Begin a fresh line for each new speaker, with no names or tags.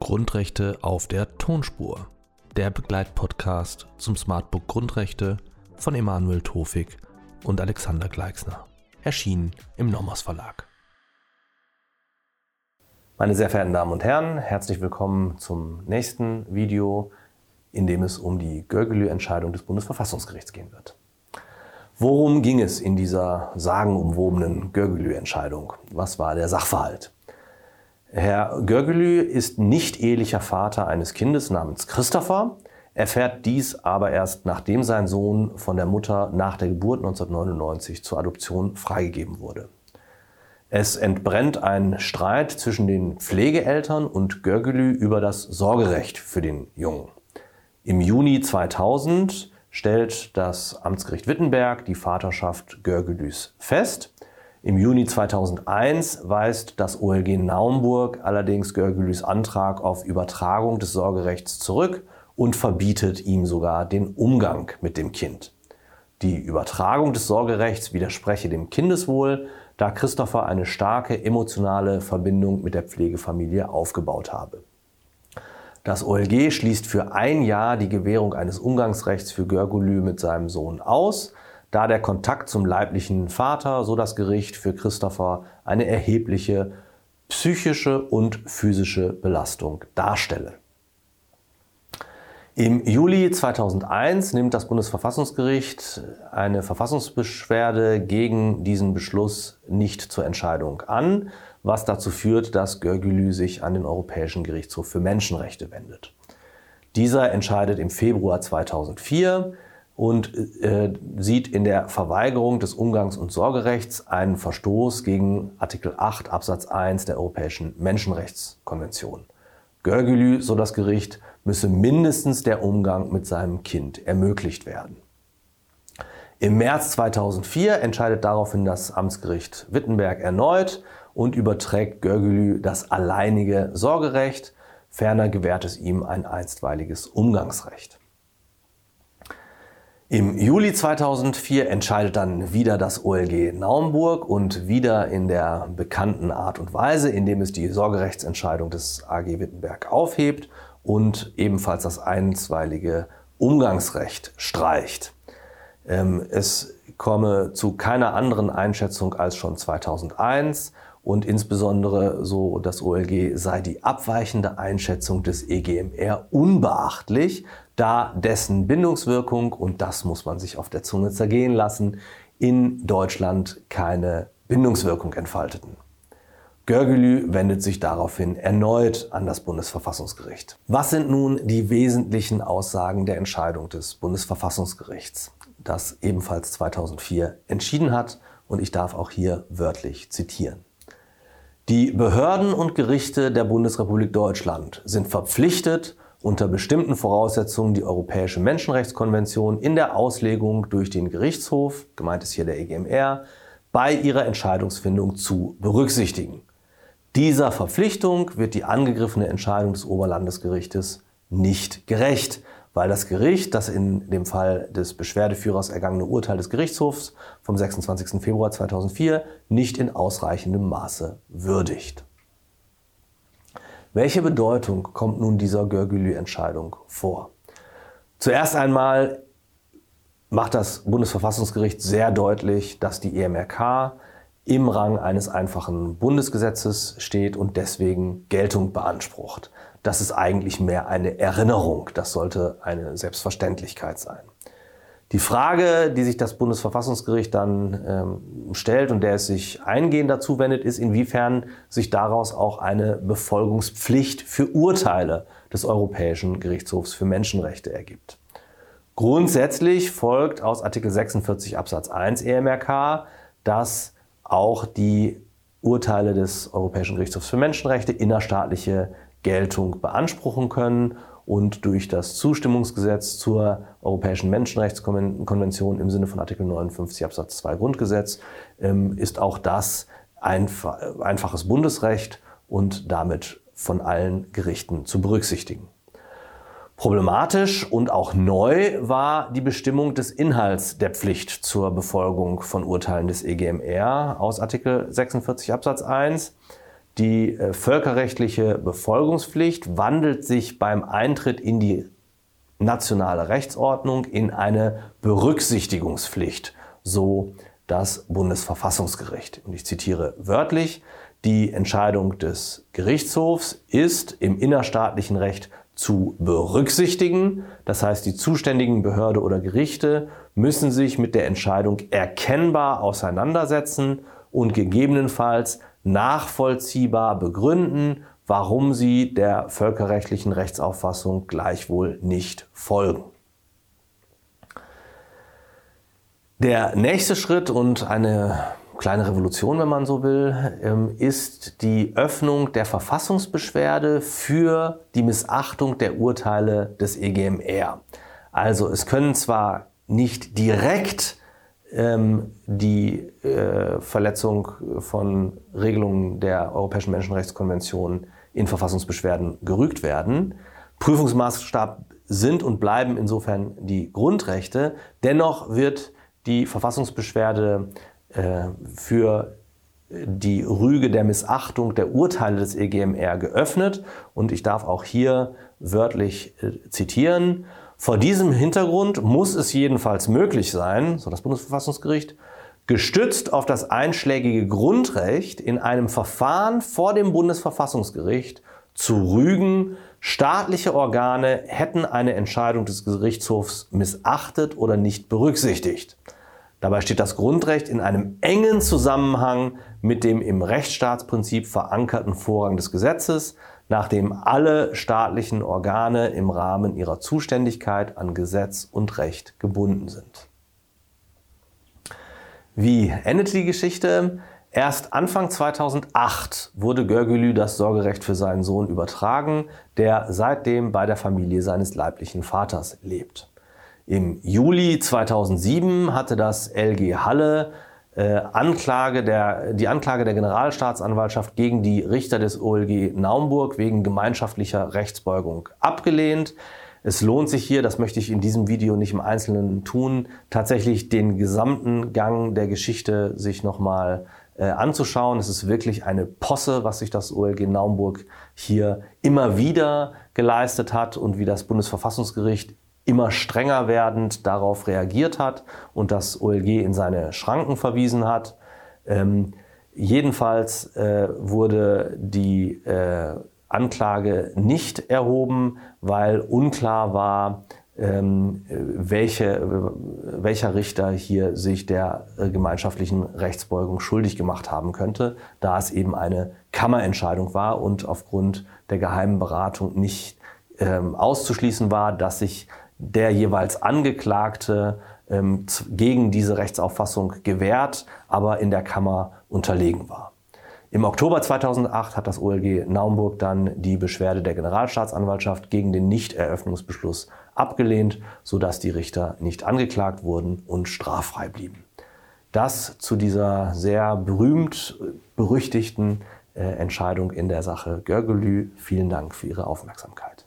Grundrechte auf der Tonspur. Der Begleitpodcast zum Smartbook Grundrechte von Emanuel Tofik und Alexander Gleixner. Erschienen im Nomos Verlag.
Meine sehr verehrten Damen und Herren, herzlich willkommen zum nächsten Video, in dem es um die Görgelü-Entscheidung des Bundesverfassungsgerichts gehen wird. Worum ging es in dieser sagenumwobenen Görgelü-Entscheidung? Was war der Sachverhalt? Herr Görgelü ist nicht ehelicher Vater eines Kindes namens Christopher, erfährt dies aber erst nachdem sein Sohn von der Mutter nach der Geburt 1999 zur Adoption freigegeben wurde. Es entbrennt ein Streit zwischen den Pflegeeltern und Görgelü über das Sorgerecht für den Jungen. Im Juni 2000 stellt das Amtsgericht Wittenberg die Vaterschaft Görgelüs fest. Im Juni 2001 weist das OLG Naumburg allerdings Görgelüs Antrag auf Übertragung des Sorgerechts zurück und verbietet ihm sogar den Umgang mit dem Kind. Die Übertragung des Sorgerechts widerspreche dem Kindeswohl, da Christopher eine starke emotionale Verbindung mit der Pflegefamilie aufgebaut habe. Das OLG schließt für ein Jahr die Gewährung eines Umgangsrechts für Görgulü mit seinem Sohn aus, da der Kontakt zum leiblichen Vater, so das Gericht, für Christopher eine erhebliche psychische und physische Belastung darstelle. Im Juli 2001 nimmt das Bundesverfassungsgericht eine Verfassungsbeschwerde gegen diesen Beschluss nicht zur Entscheidung an, was dazu führt, dass Görgülü sich an den Europäischen Gerichtshof für Menschenrechte wendet. Dieser entscheidet im Februar 2004 und äh, sieht in der Verweigerung des Umgangs- und Sorgerechts einen Verstoß gegen Artikel 8 Absatz 1 der Europäischen Menschenrechtskonvention. Görgülü, so das Gericht, müsse mindestens der Umgang mit seinem Kind ermöglicht werden. Im März 2004 entscheidet daraufhin das Amtsgericht Wittenberg erneut und überträgt Görgülü das alleinige Sorgerecht. Ferner gewährt es ihm ein einstweiliges Umgangsrecht. Im Juli 2004 entscheidet dann wieder das OLG Naumburg und wieder in der bekannten Art und Weise, indem es die Sorgerechtsentscheidung des AG Wittenberg aufhebt und ebenfalls das einstweilige Umgangsrecht streicht. Ähm, es komme zu keiner anderen Einschätzung als schon 2001 und insbesondere, so das OLG, sei die abweichende Einschätzung des EGMR unbeachtlich, da dessen Bindungswirkung, und das muss man sich auf der Zunge zergehen lassen, in Deutschland keine Bindungswirkung entfalteten. Görgelü wendet sich daraufhin erneut an das Bundesverfassungsgericht. Was sind nun die wesentlichen Aussagen der Entscheidung des Bundesverfassungsgerichts, das ebenfalls 2004 entschieden hat? Und ich darf auch hier wörtlich zitieren. Die Behörden und Gerichte der Bundesrepublik Deutschland sind verpflichtet, unter bestimmten Voraussetzungen die Europäische Menschenrechtskonvention in der Auslegung durch den Gerichtshof, gemeint ist hier der EGMR, bei ihrer Entscheidungsfindung zu berücksichtigen. Dieser Verpflichtung wird die angegriffene Entscheidung des Oberlandesgerichtes nicht gerecht, weil das Gericht das in dem Fall des Beschwerdeführers ergangene Urteil des Gerichtshofs vom 26. Februar 2004 nicht in ausreichendem Maße würdigt. Welche Bedeutung kommt nun dieser Görgülü-Entscheidung vor? Zuerst einmal macht das Bundesverfassungsgericht sehr deutlich, dass die EMRK im Rang eines einfachen Bundesgesetzes steht und deswegen Geltung beansprucht. Das ist eigentlich mehr eine Erinnerung. Das sollte eine Selbstverständlichkeit sein. Die Frage, die sich das Bundesverfassungsgericht dann ähm, stellt und der es sich eingehend dazu wendet, ist, inwiefern sich daraus auch eine Befolgungspflicht für Urteile des Europäischen Gerichtshofs für Menschenrechte ergibt. Grundsätzlich folgt aus Artikel 46 Absatz 1 EMRK, dass auch die Urteile des Europäischen Gerichtshofs für Menschenrechte innerstaatliche Geltung beanspruchen können und durch das Zustimmungsgesetz zur Europäischen Menschenrechtskonvention im Sinne von Artikel 59 Absatz 2 Grundgesetz ähm, ist auch das einfaches Bundesrecht und damit von allen Gerichten zu berücksichtigen. Problematisch und auch neu war die Bestimmung des Inhalts der Pflicht zur Befolgung von Urteilen des EGMR aus Artikel 46 Absatz 1. Die äh, völkerrechtliche Befolgungspflicht wandelt sich beim Eintritt in die nationale Rechtsordnung in eine Berücksichtigungspflicht, so das Bundesverfassungsgericht. Und ich zitiere wörtlich, die Entscheidung des Gerichtshofs ist im innerstaatlichen Recht zu berücksichtigen. Das heißt, die zuständigen Behörde oder Gerichte müssen sich mit der Entscheidung erkennbar auseinandersetzen und gegebenenfalls nachvollziehbar begründen, warum sie der völkerrechtlichen Rechtsauffassung gleichwohl nicht folgen. Der nächste Schritt und eine kleine Revolution, wenn man so will, ähm, ist die Öffnung der Verfassungsbeschwerde für die Missachtung der Urteile des EGMR. Also es können zwar nicht direkt ähm, die äh, Verletzung von Regelungen der Europäischen Menschenrechtskonvention in Verfassungsbeschwerden gerügt werden. Prüfungsmaßstab sind und bleiben insofern die Grundrechte. Dennoch wird die Verfassungsbeschwerde für die Rüge der Missachtung der Urteile des EGMR geöffnet. Und ich darf auch hier wörtlich äh, zitieren. Vor diesem Hintergrund muss es jedenfalls möglich sein, so das Bundesverfassungsgericht, gestützt auf das einschlägige Grundrecht in einem Verfahren vor dem Bundesverfassungsgericht zu rügen, staatliche Organe hätten eine Entscheidung des Gerichtshofs missachtet oder nicht berücksichtigt. Dabei steht das Grundrecht in einem engen Zusammenhang mit dem im Rechtsstaatsprinzip verankerten Vorrang des Gesetzes, nach dem alle staatlichen Organe im Rahmen ihrer Zuständigkeit an Gesetz und Recht gebunden sind. Wie endete die Geschichte? Erst Anfang 2008 wurde Görgülü das Sorgerecht für seinen Sohn übertragen, der seitdem bei der Familie seines leiblichen Vaters lebt. Im Juli 2007 hatte das LG Halle äh, Anklage der, die Anklage der Generalstaatsanwaltschaft gegen die Richter des OLG Naumburg wegen gemeinschaftlicher Rechtsbeugung abgelehnt. Es lohnt sich hier, das möchte ich in diesem Video nicht im Einzelnen tun, tatsächlich den gesamten Gang der Geschichte sich nochmal äh, anzuschauen. Es ist wirklich eine Posse, was sich das OLG Naumburg hier immer wieder geleistet hat und wie das Bundesverfassungsgericht immer strenger werdend darauf reagiert hat und das OLG in seine Schranken verwiesen hat. Ähm, jedenfalls äh, wurde die äh, Anklage nicht erhoben, weil unklar war, ähm, welche, welcher Richter hier sich der äh, gemeinschaftlichen Rechtsbeugung schuldig gemacht haben könnte, da es eben eine Kammerentscheidung war und aufgrund der geheimen Beratung nicht ähm, auszuschließen war, dass sich der jeweils Angeklagte ähm, gegen diese Rechtsauffassung gewährt, aber in der Kammer unterlegen war. Im Oktober 2008 hat das OLG Naumburg dann die Beschwerde der Generalstaatsanwaltschaft gegen den Nichteröffnungsbeschluss abgelehnt, sodass die Richter nicht angeklagt wurden und straffrei blieben. Das zu dieser sehr berühmt berüchtigten äh, Entscheidung in der Sache Görgelü. Vielen Dank für Ihre Aufmerksamkeit.